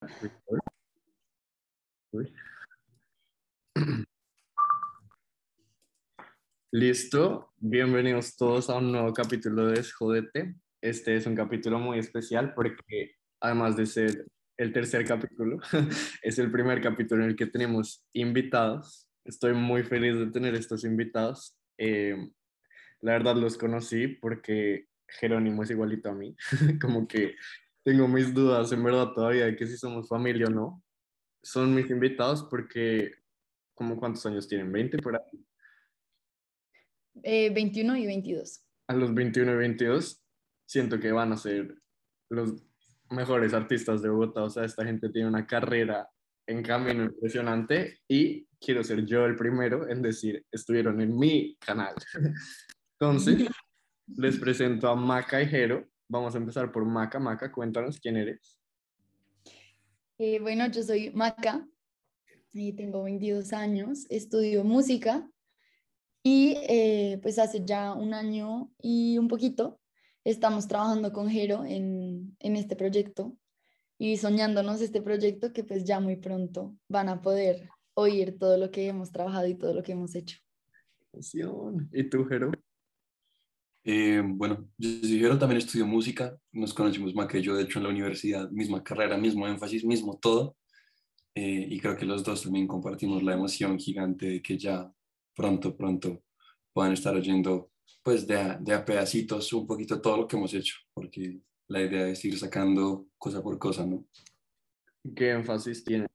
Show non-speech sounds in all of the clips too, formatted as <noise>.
<clears throat> Listo, bienvenidos todos a un nuevo capítulo de Jodete. Este es un capítulo muy especial porque además de ser el tercer capítulo, <laughs> es el primer capítulo en el que tenemos invitados. Estoy muy feliz de tener estos invitados. Eh, la verdad los conocí porque Jerónimo es igualito a mí, <laughs> como que tengo mis dudas en verdad todavía de que si somos familia o no. Son mis invitados porque, como cuántos años tienen? ¿20 por ahí? 21 eh, y 22. A los 21 y 22 siento que van a ser los mejores artistas de Bogotá. O sea, esta gente tiene una carrera en camino impresionante y quiero ser yo el primero en decir, estuvieron en mi canal. <laughs> Entonces, les presento a Maca y Jero. Vamos a empezar por Maca. Maca, cuéntanos quién eres. Eh, bueno, yo soy Maca y tengo 22 años, estudio música y eh, pues hace ya un año y un poquito estamos trabajando con Jero en, en este proyecto y soñándonos este proyecto que pues ya muy pronto van a poder oír todo lo que hemos trabajado y todo lo que hemos hecho. ¿Y tú, Jero? Eh, bueno, yo, también estudio música, nos conocimos más que yo, de hecho, en la universidad, misma carrera, mismo énfasis, mismo todo. Eh, y creo que los dos también compartimos la emoción gigante de que ya pronto, pronto puedan estar oyendo, pues de a, de a pedacitos un poquito todo lo que hemos hecho, porque la idea es ir sacando cosa por cosa, ¿no? ¿Qué énfasis tiene?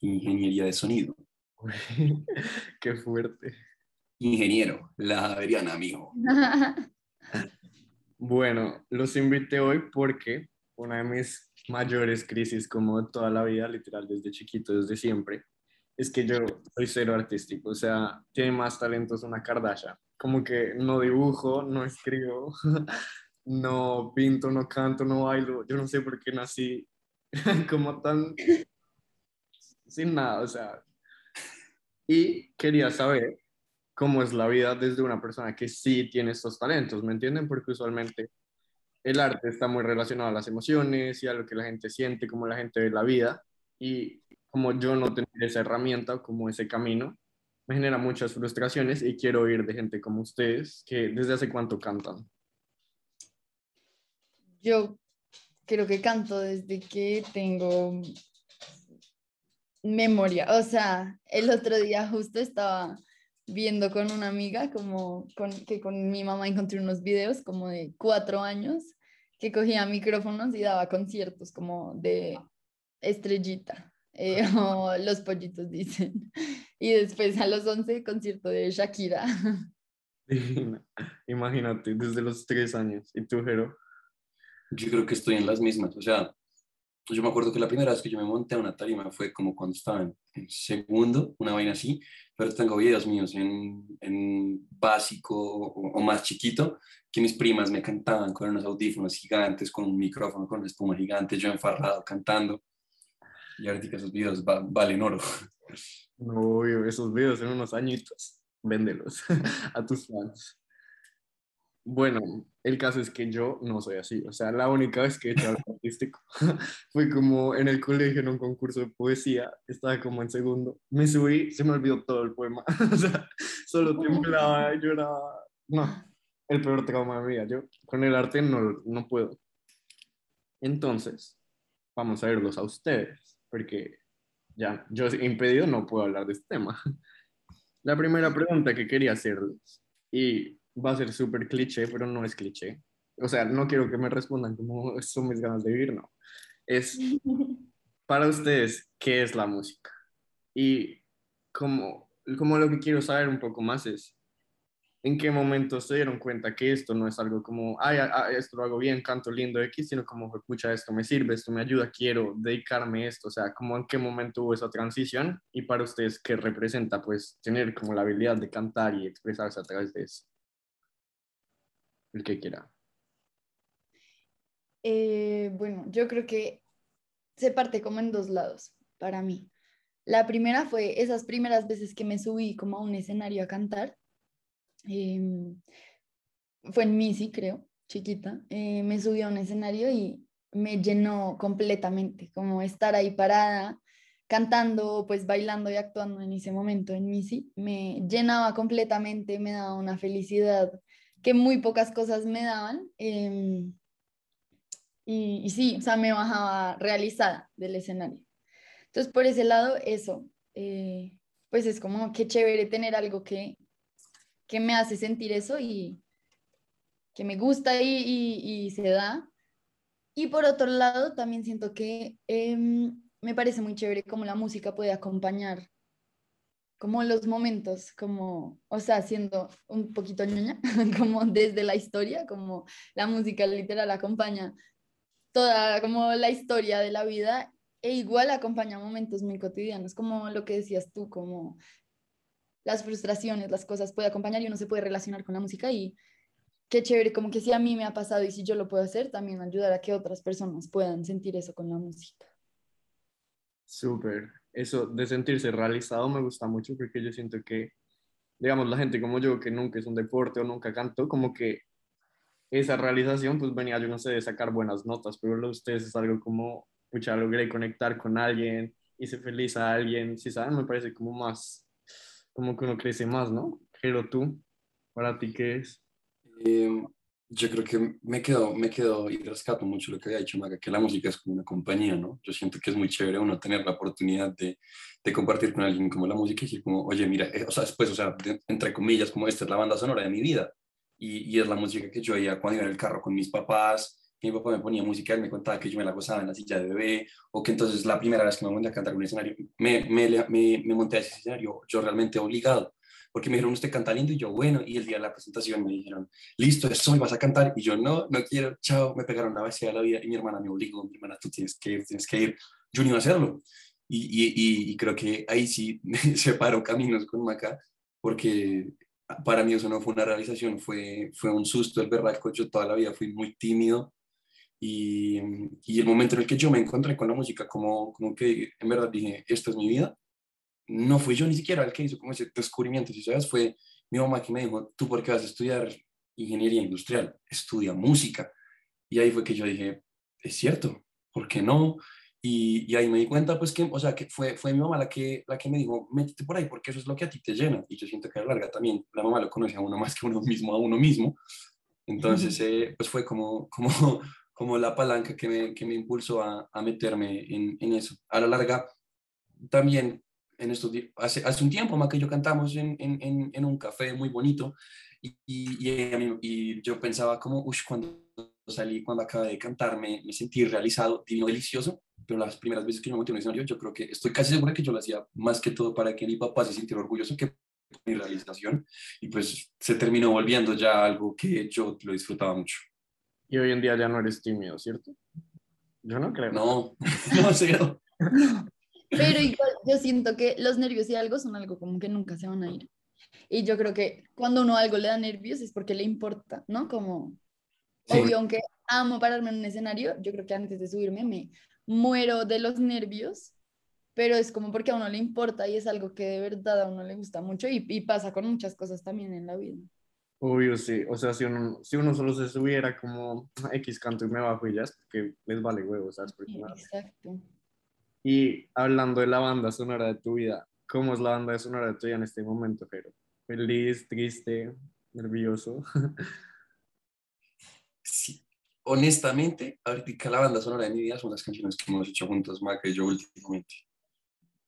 Ingeniería de sonido. <laughs> Qué fuerte ingeniero, la Averiana, amigo. <laughs> bueno, los invité hoy porque una de mis mayores crisis, como toda la vida, literal, desde chiquito, desde siempre, es que yo soy cero artístico, o sea, tiene más talentos una Kardashian. Como que no dibujo, no escribo, <laughs> no pinto, no canto, no bailo. Yo no sé por qué nací <laughs> como tan sin nada, o sea. Y quería saber cómo es la vida desde una persona que sí tiene estos talentos, ¿me entienden? Porque usualmente el arte está muy relacionado a las emociones y a lo que la gente siente, cómo la gente ve la vida. Y como yo no tengo esa herramienta o como ese camino, me genera muchas frustraciones y quiero oír de gente como ustedes, que desde hace cuánto cantan. Yo creo que canto desde que tengo memoria. O sea, el otro día justo estaba viendo con una amiga, como con, que con mi mamá encontré unos videos como de cuatro años, que cogía micrófonos y daba conciertos como de estrellita, eh, <laughs> o los pollitos dicen. Y después a los 11, concierto de Shakira. <laughs> Imagínate, desde los tres años. ¿Y tú, Jero? Yo creo que estoy en las mismas. O sea, yo me acuerdo que la primera vez que yo me monté a una tarima fue como cuando estaba en, segundo, una vaina así, pero tengo videos míos en, en básico o, más chiquito, que mis primas me cantaban con unos audífonos gigantes, con un micrófono, con una espuma gigante, yo enfarrado cantando. Y ahorita esos videos valen oro. No, esos videos en unos añitos, véndelos <laughs> a tus fans. Bueno, el caso es que yo no soy así. O sea, la única vez que he hecho algo <laughs> artístico <laughs> fue como en el colegio en un concurso de poesía. Estaba como en segundo. Me subí, se me olvidó todo el poema. <laughs> o sea, solo temblaba, lloraba. No, el peor trauma de mi vida. Yo con el arte no, no puedo. Entonces, vamos a verlos a ustedes, porque ya, yo impedido no puedo hablar de este tema. La primera pregunta que quería hacerles, y va a ser súper cliché, pero no es cliché. O sea, no quiero que me respondan como <laughs> son mis ganas de vivir, no. Es para ustedes, ¿qué es la música? Y como, como lo que quiero saber un poco más es, ¿en qué momento se dieron cuenta que esto no es algo como, ay, esto lo hago bien, canto lindo X, sino como, escucha, esto me sirve, esto me ayuda, quiero dedicarme a esto? O sea, como en qué momento hubo esa transición y para ustedes, ¿qué representa pues tener como la habilidad de cantar y expresarse a través de eso? El que quiera. Eh, bueno, yo creo que se parte como en dos lados para mí. La primera fue esas primeras veces que me subí como a un escenario a cantar. Em, fue en Missy, creo, chiquita. Eh, me subí a un escenario y me llenó completamente, como estar ahí parada, cantando, pues bailando y actuando en ese momento en Missy, me llenaba completamente, me daba una felicidad que muy pocas cosas me daban. Em, y, sí, o sea, me bajaba realizada del escenario. Entonces, por ese lado, eso, eh, pues es como que chévere tener algo que, que me hace sentir eso y que me gusta y, y, se da. Y por otro lado, también siento que em, me parece muy chévere cómo la música puede acompañar como los momentos, como, o sea, siendo un poquito ñoña, <laughs> como desde la historia, como la música literal acompaña toda como la historia de la vida e igual acompaña momentos muy cotidianos, como lo que decías tú, como las frustraciones, las cosas puede acompañar y uno se puede relacionar con la música y qué chévere, como que si a mí me ha pasado y si yo lo puedo hacer, también ayudar a que otras personas puedan sentir eso con la música. Súper. Eso de sentirse realizado me gusta mucho porque yo siento que, digamos, la gente como yo que nunca es un deporte o nunca canto, como que esa realización pues venía, yo no sé, de sacar buenas notas, pero lo de ustedes es algo como, pucha, logré conectar con alguien, hice feliz a alguien, si saben, me parece como más, como que uno crece más, ¿no? Pero tú, ¿para ti qué es? Eh, yo creo que me quedo, me quedo y rescato mucho lo que había dicho Maga, que la música es como una compañía, ¿no? Yo siento que es muy chévere uno tener la oportunidad de, de compartir con alguien como la música y decir como, oye, mira, eh, o sea, después, o sea, entre comillas, como esta es la banda sonora de mi vida y, y, es la música que yo oía cuando iba en el carro con mis papás, mi papá me ponía música, él me contaba que yo me la gozaba en la silla de bebé, o que entonces la primera vez que me monté a cantar en un escenario, me, me, me, me monté a ese escenario yo realmente obligado, porque me dijeron, usted canta lindo, y yo, bueno, y el día de la presentación me dijeron, listo, eso hoy vas a cantar, y yo, no, no quiero, chao, me pegaron la vacía de la vida, y mi hermana me obligó, mi hermana, tú tienes que ir, tienes que ir, yo no iba a hacerlo, y, y, y creo que ahí sí <laughs> me separó caminos con Maca, porque para mí eso no fue una realización, fue, fue un susto, el verdad, yo toda la vida fui muy tímido, y, y, el momento en el que yo me encontré con la música, como, como que en verdad dije, esto es mi vida, no fui yo ni siquiera el que hizo como ese descubrimiento, si sabes, fue mi mamá que me dijo, tú por qué vas a estudiar ingeniería industrial, estudia música. Y ahí fue que yo dije, es cierto, ¿por qué no? Y, y, ahí me di cuenta, pues que, o sea, que fue, fue mi mamá la que, la que me dijo, métete por ahí, porque eso es lo que a ti te llena. Y yo siento que a la larga también la mamá lo conoce a uno más que uno mismo, a uno mismo. Entonces, eh, pues fue como, como, como la palanca que me, que me impulsó a, a meterme en, en, eso. A la larga, también en estos hace, hace un tiempo, más que yo cantamos en, en, en un café muy bonito y, y, y yo pensaba como, uff, cuando salí, cuando acabé de cantar, me, me, sentí realizado, divino, delicioso, pero las primeras veces que yo me monté en un escenario, yo creo que estoy casi seguro que yo lo hacía más que todo para que mi papá se sintiera orgulloso que mi realización y pues se terminó volviendo ya algo que yo lo disfrutaba mucho. Y hoy en día ya no eres tímido, ¿cierto? Yo no creo. No, <laughs> no sé. <laughs> Pero igual yo siento que los nervios y algo son algo como que nunca se van a ir. Y yo creo que cuando uno algo le da nervios es porque le importa, ¿no? Como, obvio, aunque amo pararme en un escenario, yo creo que antes de subirme me muero de los nervios, pero es como porque a uno le importa y es algo que de verdad a uno le gusta mucho y, y pasa con muchas cosas también en la vida. Obvio, sí. O sea, si uno, si uno solo se subiera como X canto y me bajo y ya es porque les vale huevo, ¿sabes? Exacto. Y hablando de la banda sonora de tu vida, ¿cómo es la banda sonora de tu vida en este momento, Pero ¿Feliz, triste, nervioso? <laughs> Sí, honestamente, ahorita la banda sonora de mi vida son las canciones que hemos hecho juntos, Maca y yo últimamente.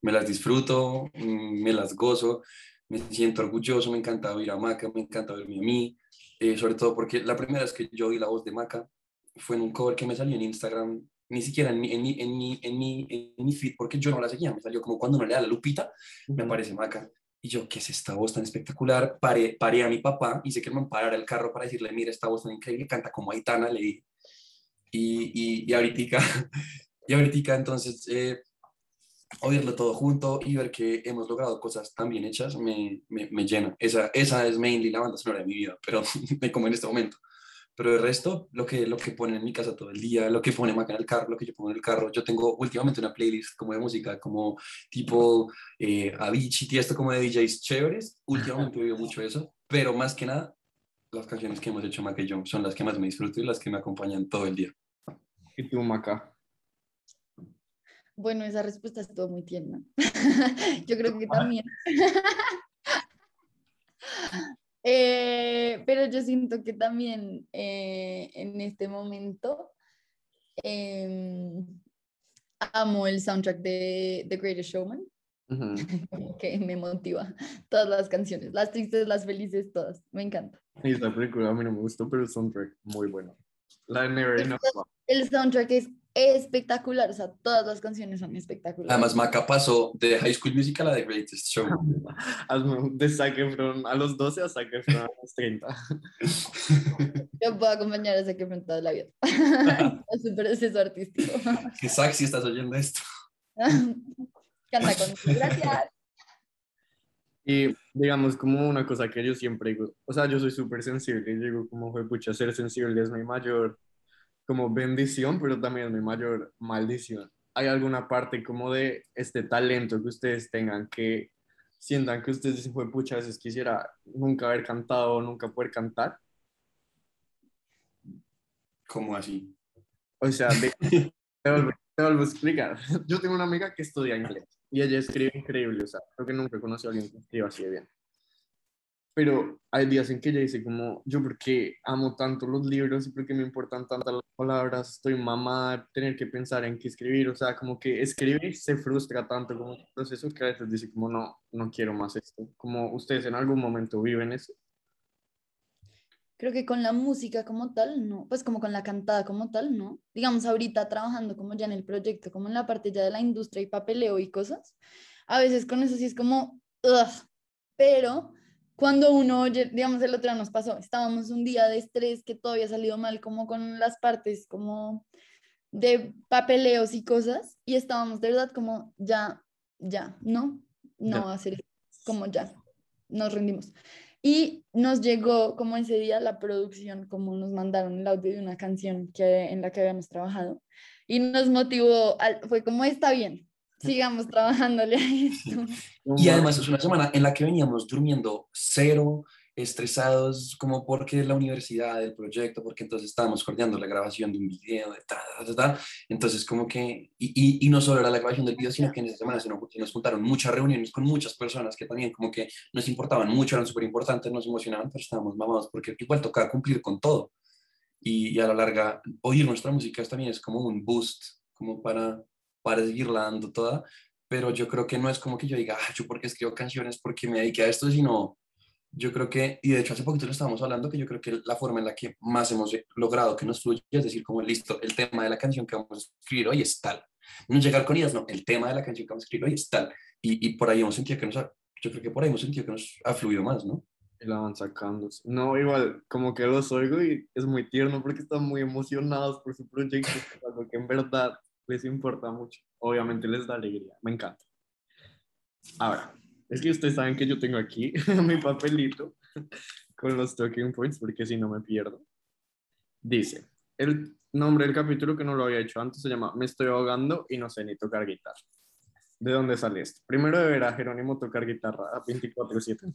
Me las disfruto, mm, me las gozo, me siento orgulloso, me encanta oír a Maca, me encanta oírme a mí, eh, sobre todo porque la primera vez que yo oí la voz de Maca fue en un cover que me salió en Instagram ni siquiera en mi, en mi, en mi, en mi, en mi feed, porque yo no la seguía, me salió como cuando no le da la lupita, me aparece Maca. Y yo, ¿qué es esta voz tan espectacular? Paré, paré a mi papá, y sé que me parara el carro para decirle, mira, esta voz tan increíble, canta como Aitana, le dije. Y, y, y ahorita, <laughs> y ahorita entonces, eh, oírlo todo junto y ver que hemos logrado cosas tan bien hechas me, me, me llena. Esa, esa es mainly la banda sonora de mi vida, pero <laughs> como en este momento. Pero el resto, lo que, lo que ponen en mi casa todo el día, lo que pone Maca en el carro, lo que yo pongo en el carro. Yo tengo últimamente una playlist como de música, como tipo eh, Avicii, y esto como de DJs chéveres. Últimamente he oído mucho <laughs> eso, pero más que nada, las canciones que hemos hecho Maca y yo son las que más me disfruto y las que me acompañan todo el día. ¿Y tú, Maca? Bueno, esa respuesta es todo muy tierna. <laughs> Yo creo que también. <laughs> Eh, pero yo siento que también eh, en este momento em, amo el soundtrack de The Greatest Showman. <laughs> que me motiva. Todas las canciones, las tristes, las felices, todas. Me encanta. Y esta película a mí no me gustó, pero el soundtrack muy bueno. La Never Enough. El soundtrack es espectacular, o sea, todas las canciones son espectaculares. Además, Maca pasó de High School Musical a The Greatest Show. <laughs> de Zac Efron a los 12 a Zac Efron a los 30. <laughs> Yo puedo acompañar a Zac Efron toda la vida. <laughs> es un proceso artístico. Que Zac, si estás oyendo esto. Canta con gracias. Y digamos, como una cosa que yo siempre digo, o sea, yo soy súper sensible y digo, como fue pucha, ser sensible es mi mayor como bendición, pero también mi mayor maldición. ¿Hay alguna parte como de este talento que ustedes tengan que sientan que ustedes dicen, fue pucha, a veces quisiera nunca haber cantado, nunca poder cantar? ¿Cómo así? O sea, <laughs> te, vuelvo, te, vuelvo, a explicar. Yo tengo una amiga que estudia inglés y ella escribe increíble, o sea, creo que nunca he conocido a alguien que escriba así de bien pero hay días en que ella dice como, yo porque amo tanto los libros y porque me importan tantas las palabras, estoy mamá de tener que pensar en qué escribir, o sea, como que escribir se frustra tanto como un proceso que a veces dice como, no, no quiero más esto, como ustedes en algún momento viven eso. Creo que con la música como tal, no, pues como con la cantada como tal, no. Digamos, ahorita trabajando como ya en el proyecto, como en la parte ya de la industria y papeleo y cosas, a veces con eso sí es como, ugh, pero cuando uno oye, digamos, el otro día nos pasó, estábamos un día de estrés que todo había salido mal, como con las partes como de papeleos y cosas, y estábamos de verdad como, ya, ya, no, no va a ser como ya, nos rendimos. Y nos llegó como ese día la producción, como nos mandaron el audio de una canción que, en la que habíamos trabajado, y nos motivó, fue como, está bien, sigamos trabajándole a esto. <laughs> Y además es una semana en la que veníamos durmiendo cero, estresados como porque la universidad, el proyecto, porque entonces estábamos coordinando la grabación de un video, de ta, ta, entonces como que, y, y, no solo era la grabación del video, sino que en esa semana se nos, nos juntaron muchas reuniones con muchas personas que también como que nos importaban mucho, eran súper importantes, nos emocionaban, pero estábamos mamados porque igual tocaba cumplir con todo. Y, y a la larga, oír nuestra música también es como un boost, como para para seguirla toda, pero yo creo que no es como que yo diga, yo porque escribo canciones porque me dediqué a esto, sino yo creo que, y de hecho hace poquito lo estábamos hablando, que yo creo que la forma en la que más hemos logrado que nos fluya es decir, como listo, el tema de la canción que vamos a escribir hoy es tal. No llegar con ideas, no, el tema de la canción que vamos a escribir hoy es tal. Y, y por ahí hemos sentido que nos ha, yo creo que por ahí hemos sentido que nos ha fluido más, ¿no? Y la van sacando. No, igual, como que los oigo y es muy tierno porque están muy emocionados por su proyecto, <laughs> porque en verdad les importa mucho. Obviamente les da alegría, me encanta. Ahora, es que ustedes saben que yo tengo aquí <laughs> mi papelito con los talking points, porque si no me pierdo. Dice, el nombre del capítulo que no lo había hecho antes se llama Me estoy ahogando y no sé ni tocar guitarra. ¿De dónde sale esto? Primero de ver a Jerónimo tocar guitarra a 24-7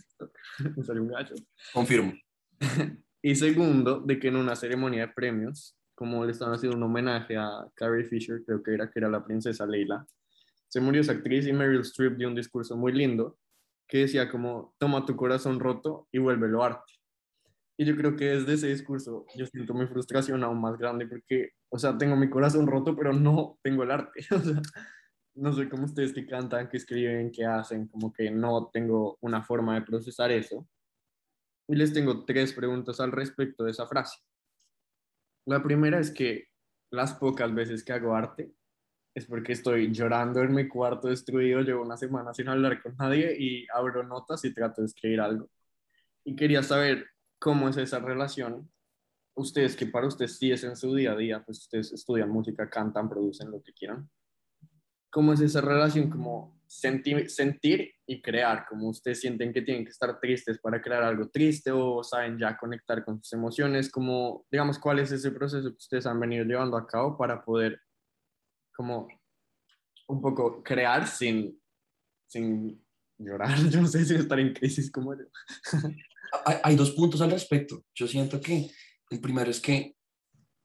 <laughs> Me salió un gallo. Confirmo. <laughs> y segundo, de que en una ceremonia de premios como le estaban haciendo un homenaje a Carrie Fisher, creo que era, que era la princesa Leila. Se murió esa actriz y Meryl Streep dio un discurso muy lindo que decía como, toma tu corazón roto y vuélvelo arte. Y yo creo que desde ese discurso yo siento mi frustración aún más grande porque, o sea, tengo mi corazón roto, pero no tengo el arte. <laughs> O sea, no sé cómo ustedes que cantan, que escriben, que hacen, como que no tengo una forma de procesar eso. Y les tengo tres preguntas al respecto de esa frase. La primera es que las pocas veces que hago arte es porque estoy llorando en mi cuarto destruido, llevo una semana sin hablar con nadie y abro notas y trato de escribir algo. Y quería saber cómo es esa relación. Ustedes, que para ustedes sí es en su día a día, pues ustedes estudian música, cantan, producen lo que quieran. ¿Cómo es esa relación? Como sentir, sentir y crear, como ustedes sienten que tienen que estar tristes para crear algo triste o saben ya conectar con sus emociones, como, digamos, cuál es ese proceso que ustedes han venido llevando a cabo para poder, como, un poco crear sin, sin llorar, <laughs> yo no sé si estar en crisis como yo. hay, hay dos puntos al respecto. Yo siento que el primero es que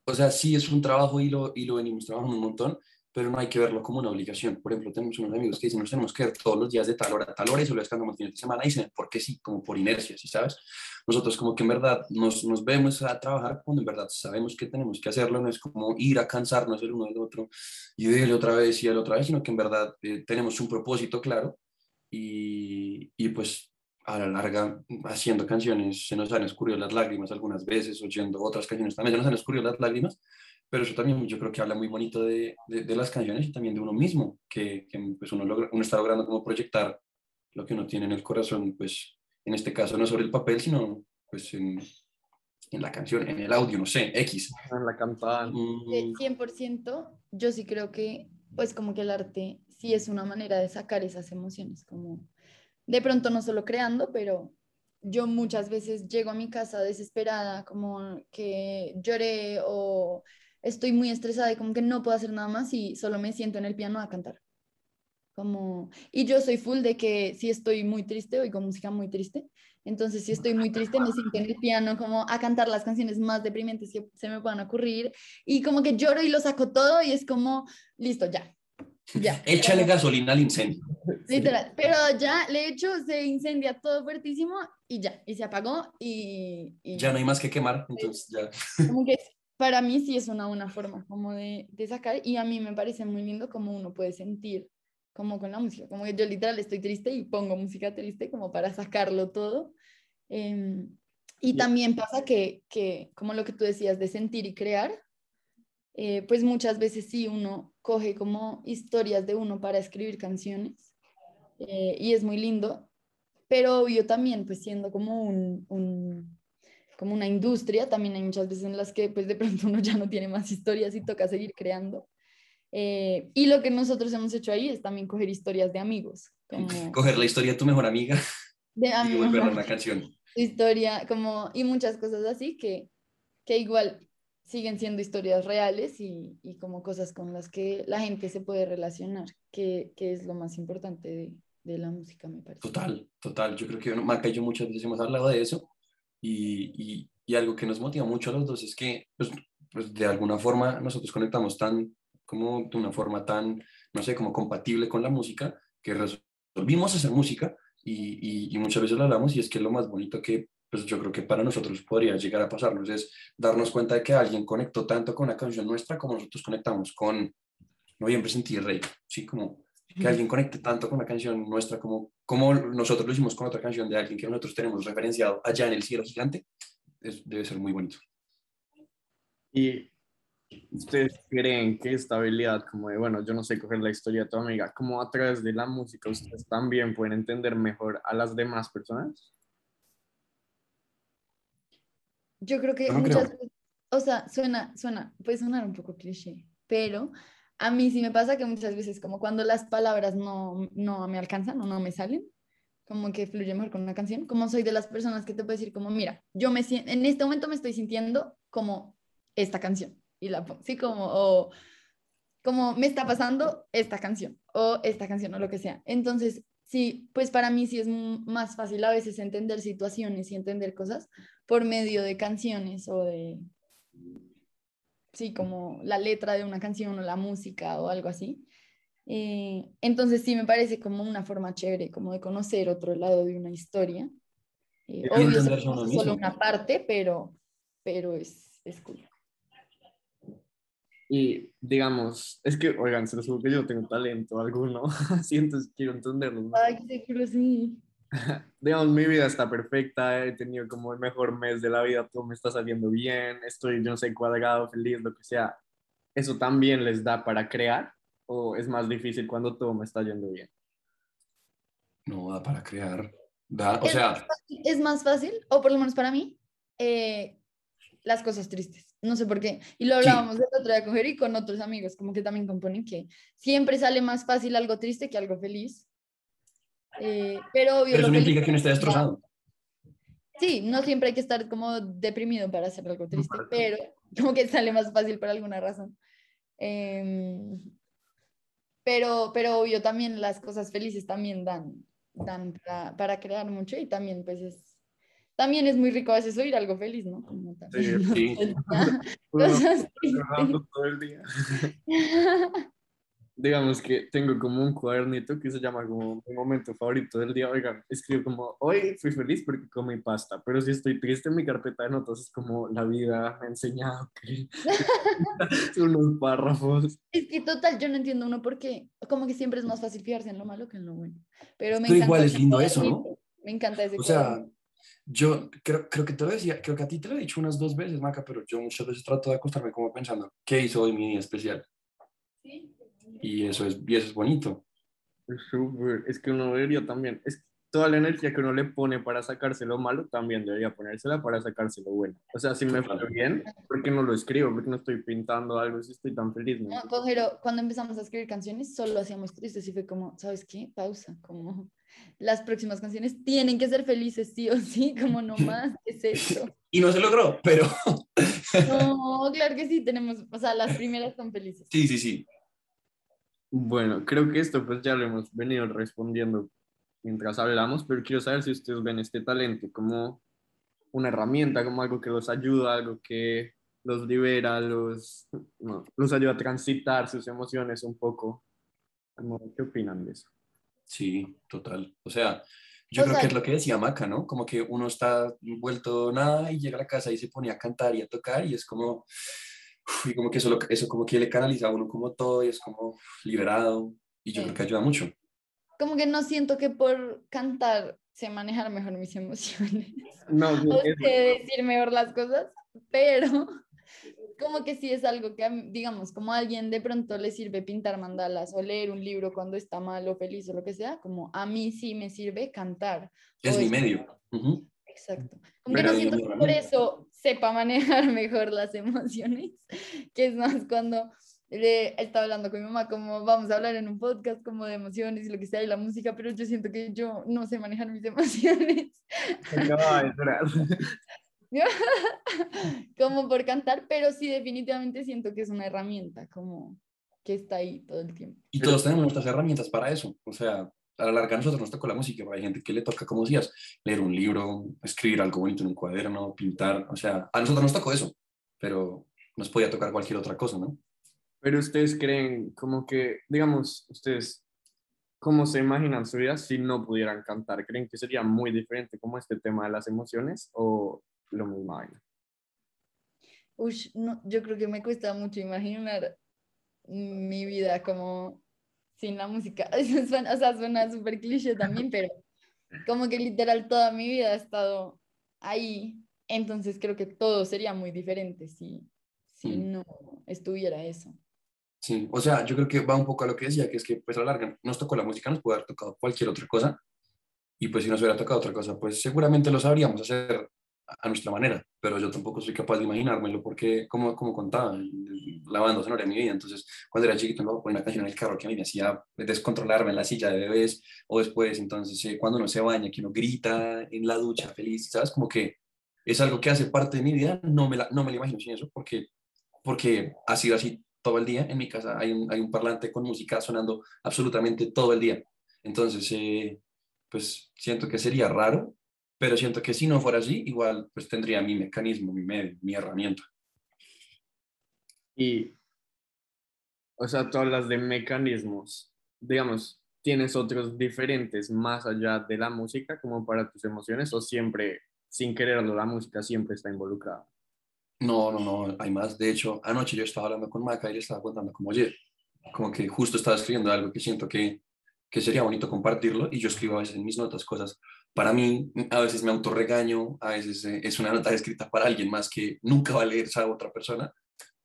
o sea, sí es un trabajo y lo, y lo venimos trabajando un montón, pero no hay que verlo como una obligación. Por ejemplo, tenemos unos amigos que dicen, nos tenemos que ver todos los días de tal hora a tal hora y solo descansamos fines de semana y dicen, ¿por qué sí? Como por inercia, ¿sí sabes? Nosotros como que en verdad nos, nos vemos a trabajar cuando en verdad sabemos que tenemos que hacerlo, no es como ir a cansarnos el uno del otro y de otra vez y el otra vez, sino que en verdad eh, tenemos un propósito claro y, y pues a la larga haciendo canciones se nos han escurrido las lágrimas algunas veces, oyendo otras canciones también se nos han escurrido las lágrimas pero eso también yo creo que habla muy bonito de, de, las canciones y también de uno mismo, que, que pues uno, logra, uno está logrando como proyectar lo que uno tiene en el corazón, pues en este caso no sobre el papel, sino pues en, en la canción, en el audio, no sé, X. En la cantada. Mm. 100%, yo sí creo que pues como que el arte sí es una manera de sacar esas emociones, como de pronto no solo creando, pero yo muchas veces llego a mi casa desesperada, como que lloré o estoy muy estresada y como que no puedo hacer nada más y solo me siento en el piano a cantar. Como, y yo soy full de que si estoy muy triste, oigo música muy triste, entonces si estoy muy triste me siento en el piano como a cantar las canciones más deprimentes que se me puedan ocurrir y como que lloro y lo saco todo y es como, listo, ya, ya. <laughs> Échale gasolina al incendio. Literal, pero ya le hecho, se incendia todo fuertísimo y ya, y se apagó y, y... Ya no hay más que quemar, entonces ya. Como que para mí sí es una, una forma como de, de, sacar y a mí me parece muy lindo como uno puede sentir como con la música, como que yo literal estoy triste y pongo música triste como para sacarlo todo. Eh, y también pasa que, que, como lo que tú decías, de sentir y crear, eh, pues muchas veces sí uno coge como historias de uno para escribir canciones eh, y es muy lindo, pero yo también pues siendo como un, un como una industria, también hay muchas veces en las que pues de pronto uno ya no tiene más historias y toca seguir creando. Eh, y lo que nosotros hemos hecho ahí es también coger historias de amigos. Como <laughs> coger la historia de tu mejor amiga <laughs> de y volverla a una canción. Historia, como, y muchas cosas así que, que igual siguen siendo historias reales y, y, como cosas con las que la gente se puede relacionar, que, que es lo más importante de, de, la música, me parece. Total, total. Yo creo que Marca y yo muchas veces hemos hablado de eso y, y, algo que nos motiva mucho a los dos es que, pues, pues, de alguna forma nosotros conectamos tan, como de una forma tan, no sé, como compatible con la música, que resolvimos hacer música y, y, muchas veces lo hablamos y es que lo más bonito que pues yo creo que para nosotros podría llegar a pasarnos es darnos cuenta de que alguien conectó tanto con una canción nuestra como nosotros conectamos con Noviembre Sentí Rey, ¿sí? Como que alguien conecte tanto con una canción nuestra como, como nosotros lo hicimos con otra canción de alguien que nosotros tenemos referenciado allá en el cielo gigante, es, debe ser muy bonito. Y ustedes creen que esta habilidad, como de, bueno, yo no sé coger la historia de tu amiga, como a través de la música ustedes también pueden entender mejor a las demás personas? Yo creo que muchas o sea, suena, suena, puede sonar un poco cliché, pero a mí sí me pasa que muchas veces como cuando las palabras no, no me alcanzan o no me salen, como que fluye mejor con una canción, como soy de las personas que te puedo decir como, mira, yo me siento, en este momento me estoy sintiendo como esta canción, y la pongo, sí, como, o como me está pasando esta canción, o esta canción, o lo que sea. Entonces, sí, pues para mí sí es más fácil a veces entender situaciones y entender cosas por medio de canciones o de, sí, como la letra de una canción o la música o algo así. Eh, entonces sí me parece como una forma chévere, como de conocer otro lado de una historia. Eh, obvio, es solo una parte, pero, pero es, es cool. Y digamos, es que, oigan, se los juro que yo tengo talento alguno, <laughs> siento, quiero entenderlo. Ay, seguro sí. <laughs> digamos, mi vida está perfecta, he tenido como el mejor mes de la vida, todo me está saliendo bien, estoy, yo no sé, cuadrado, feliz, lo que sea. ¿Eso también les da para crear o es más difícil cuando todo me está yendo bien? No, da para crear. Da, o es sea... Más fácil, es más fácil, o por lo menos para mí, eh, las cosas tristes. No sé por qué. Y lo hablábamos sí. el otro día con Jerry y con otros amigos, como que también componen que siempre sale más fácil algo triste que algo feliz. Eh, pero, pero, eso no implica que uno esté destrozado. Sí, no siempre hay que estar como deprimido para hacer algo triste, pero <laughs> como que sale más fácil por alguna razón. Eh, pero, pero obvio también las cosas felices también dan, dan para, para, crear mucho y también pues es, también es muy rico a veces oír algo feliz, ¿no? Como también, Sí, sí. <laughs> Uno cosas trabajando tristes. todo el día. <laughs> Digamos que tengo como un cuadernito que se llama como mi momento favorito del día. Oigan, escribo como, hoy fui feliz porque comí pasta, pero si estoy triste, mi carpeta de notas es como la vida me ha enseñado que <laughs> <laughs> unos párrafos. Es que total, yo no entiendo uno porque como que siempre es más fácil fijarse en lo malo que en lo bueno. Pero me Pero encanta igual es lindo eso, ¿no? Me encanta ese O sea, cuadernito. yo creo, creo que te lo decía, creo que a ti te lo he dicho unas dos veces, Maca, pero yo muchas veces trato de acostarme como pensando, ¿qué hizo hoy mi día especial? Y eso es, y eso es bonito. Es súper, es que uno debería también, es toda la energía que uno le pone para sacarse lo malo, también debería ponérsela para sacarse lo bueno. O sea, si me fue bien, ¿por qué no lo escribo? ¿Por qué no estoy pintando algo si estoy tan feliz? ¿no? No, Cojero, cuando empezamos a escribir canciones, solo hacíamos tristes y fue como, ¿sabes qué? Pausa, como las próximas canciones tienen que ser felices, sí o sí, como no <laughs> más, ¿qué es esto? Y no se logró, pero No, claro que sí, tenemos, o sea, las primeras son felices. sí, sí, sí. Bueno, creo que esto pues ya lo hemos venido respondiendo mientras hablamos, pero quiero saber si ustedes ven este talento como una herramienta, como algo que los ayuda, algo que los libera, los, no, los ayuda a transitar sus emociones un poco. ¿Qué opinan de eso? Sí, total. O sea, yo O creo sea- que es lo que decía Maca, ¿no? Como que uno está vuelto nada y llega a la casa y se pone a cantar y a tocar y es como, y como que eso, eso como que le canaliza a uno como todo y es como liberado y yo Sí. creo que ayuda mucho. Como que no siento que por cantar sé manejar mejor mis emociones. No, <laughs> o es- sé decir mejor las cosas, pero <laughs> como que sí es algo que, digamos, como a alguien de pronto le sirve pintar mandalas o leer un libro cuando está mal o feliz o lo que sea, como a mí sí me sirve cantar. Es o mi medio. Exacto. Como que Pero no siento que por eso sepa manejar <laughs> mejor las emociones, que es más cuando eh, estaba hablando con mi mamá, como vamos a hablar en un podcast como de emociones y lo que sea y la música, pero yo siento que yo no sé manejar mis <laughs> emociones llorar. <laughs> como por cantar, pero sí definitivamente siento que es una herramienta como que está ahí todo el tiempo. Y todos tenemos nuestras herramientas para eso. O sea, a la larga a nosotros nos tocó la música, pero hay gente que le toca, como decías, leer un libro, escribir algo bonito en un cuaderno, pintar. O sea, a nosotros nos tocó eso, pero nos podía tocar cualquier otra cosa, ¿no? Pero ustedes creen como que, digamos, ustedes, ¿cómo se imaginan su vida si no pudieran cantar? ¿Creen que sería muy diferente como este tema de las emociones o lo mismo? Ush, no, yo creo que me cuesta mucho imaginar mi vida como sin la música. <laughs> Suena, o sea, suena súper cliché también, pero como que literal toda mi vida ha estado ahí. Entonces creo que todo sería muy diferente si, si Mm. no estuviera eso. Sí, o sea, yo creo que va un poco a lo que decía, que es que pues a la larga nos tocó la música, nos puede haber tocado cualquier otra cosa, y pues si nos hubiera tocado otra cosa, pues seguramente lo sabríamos hacer a a nuestra manera, pero yo tampoco soy capaz de imaginármelo porque, como, como contaba, la banda sonora de mi vida, entonces cuando era chiquito me ponía una canción en el carro que a mí me hacía descontrolarme en la silla de bebés, o después, entonces, eh, cuando uno se baña, que uno grita en la ducha feliz, ¿sabes? Como que es algo que hace parte de mi vida, no me la, no me la imagino sin eso, porque, porque ha sido así todo el día. En mi casa hay un, hay un parlante con música sonando absolutamente todo el día. Entonces, eh, pues siento que sería raro, pero siento que si no fuera así, igual pues tendría mi mecanismo, mi medio, mi herramienta. Y, o sea, tú hablas de mecanismos, digamos, ¿tienes otros diferentes más allá de la música como para tus emociones o siempre, sin quererlo, la música siempre está involucrada? No, no, no, hay más. De hecho, anoche yo estaba hablando con Maca y le estaba contando como ayer, como que justo estaba escribiendo algo que siento que, que sería bonito compartirlo y yo escribo a veces en mis notas cosas para mí, a veces me autorregaño, a veces eh, es una nota escrita para alguien más que nunca va a leer esa otra persona,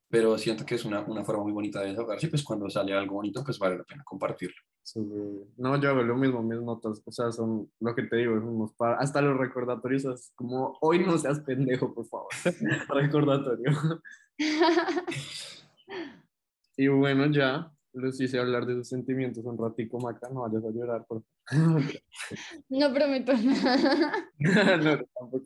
pero siento que es una, una forma muy bonita de desahogarse, pues cuando sale algo bonito, pues vale la pena compartirlo. Súper- No, yo hago lo mismo, mis notas, o sea, son lo que te digo, son unos par- hasta los recordatorios, es como, hoy no seas pendejo, por favor, <laughs> <laughs> recordatorio. <laughs> Y bueno, ya, les hice hablar de sus sentimientos un ratico, Maca, no vayas a llorar, por favor. No prometo nada. no, tampoco.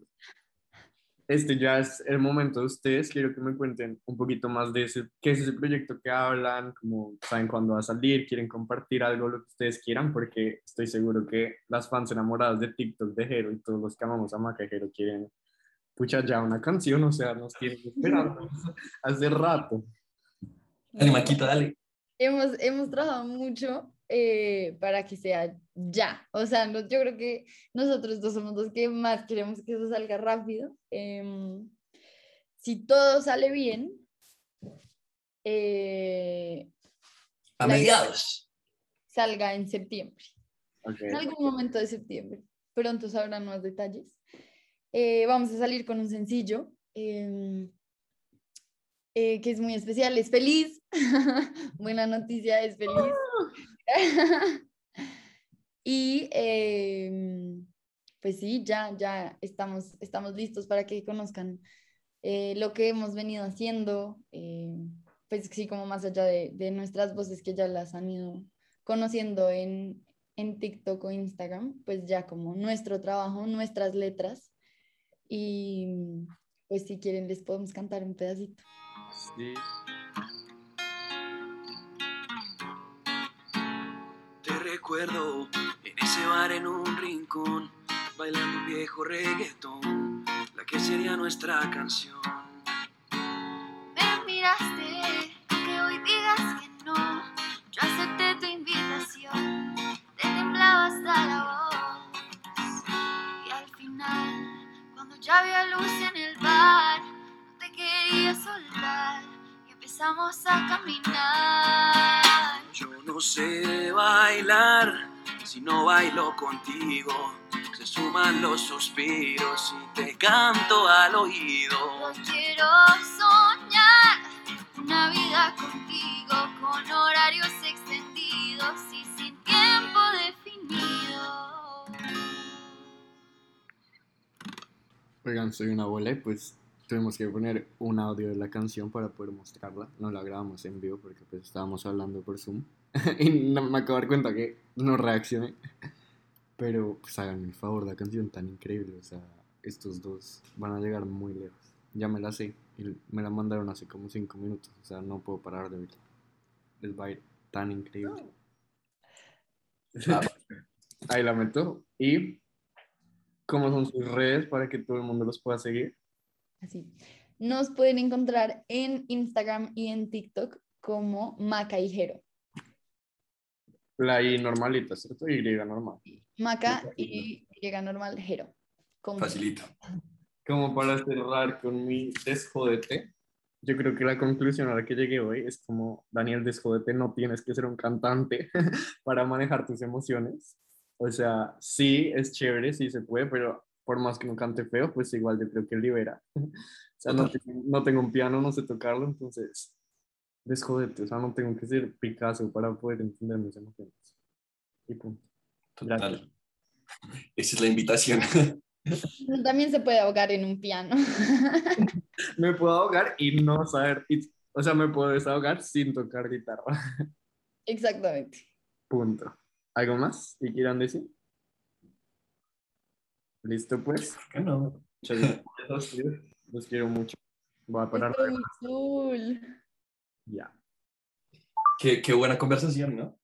Este ya es el momento de ustedes. Quiero que me cuenten un poquito más de ese, qué es ese proyecto que hablan, como saben cuándo va a salir, quieren compartir algo, lo que ustedes quieran, porque estoy seguro que las fans enamoradas de TikTok de Jero y todos los que amamos a Maca Jero quieren, pucha, ya una canción, o sea, nos tienen esperando <laughs> hace rato. Dale, Maquita, dale. Hemos, hemos trabajado mucho eh, para que sea ya. O sea, no, yo creo que nosotros dos somos los que más queremos que eso salga rápido. Em, si todo sale bien, eh, A mediados. salga en septiembre. En algún momento de septiembre. Pronto sabrán más detalles. Eh, vamos a salir con un sencillo em, eh, que es muy especial. Es feliz. <laughs> Buena noticia, es feliz. <laughs> y em, pues sí, ya, ya estamos, estamos listos para que conozcan eh, lo que hemos venido haciendo. eh, pues sí, como más allá de, de nuestras voces que ya las han ido conociendo en, en TikTok o Instagram, pues ya como nuestro trabajo, nuestras letras. Y pues si quieren les podemos cantar un pedacito. Sí. Recuerdo en ese bar en un rincón, bailando un viejo reggaetón, la que sería nuestra canción. Me miraste, que hoy digas que no. Yo acepté tu invitación, te temblaba hasta la voz. Y al final, cuando ya había luz en el bar, no te quería soltar y empezamos a caminar. Yo no sé bailar si no bailo contigo. Se suman los suspiros y te canto al oído. Yo quiero soñar una vida contigo con horarios extendidos y sin tiempo definido. Oigan, soy una abuela y pues tuvimos que poner un audio de la canción para poder mostrarla. No la grabamos en vivo porque pues estábamos hablando por Zoom. <laughs> y no, me acabo de dar cuenta que no reaccioné. Pero pues háganme el favor, la canción tan increíble. O sea, estos dos van a llegar muy lejos. Ya me la sé y me la mandaron hace como cinco minutos. O sea, no puedo parar de oírla. Les va a ir tan increíble. Ahí la meto. ¿Y cómo son sus redes para que todo el mundo los pueda seguir? Así. Nos pueden encontrar en Instagram y en TikTok como Macaijero. La I normalita, ¿cierto? Y normal. Maca y llega normal Jero. con- Facilito. Como para cerrar con mi desjodete, yo creo que la conclusión a la que llegué hoy es como, Daniel, desjodete, no tienes que ser un cantante <laughs> para manejar tus emociones. O sea, sí, es chévere, sí se puede, pero por más que no cante feo, pues igual yo creo que libera. <laughs> O sea, no, no tengo un piano, no sé tocarlo, entonces, desjodete, o sea, no tengo que ser Picasso para poder entender mis emociones. Y punto. Total. Esa es la invitación. <laughs> También se puede ahogar en un piano. <laughs> me puedo ahogar y no saber, y- o sea, me puedo desahogar sin tocar guitarra. Exactamente. Punto. ¿Algo más que quieran decir? Listo, pues. ¿Por no? Muchas gracias. tío. Los quiero mucho. Voy a parar Estuvo muy cool. ya. Qué, qué buena conversación, ¿no?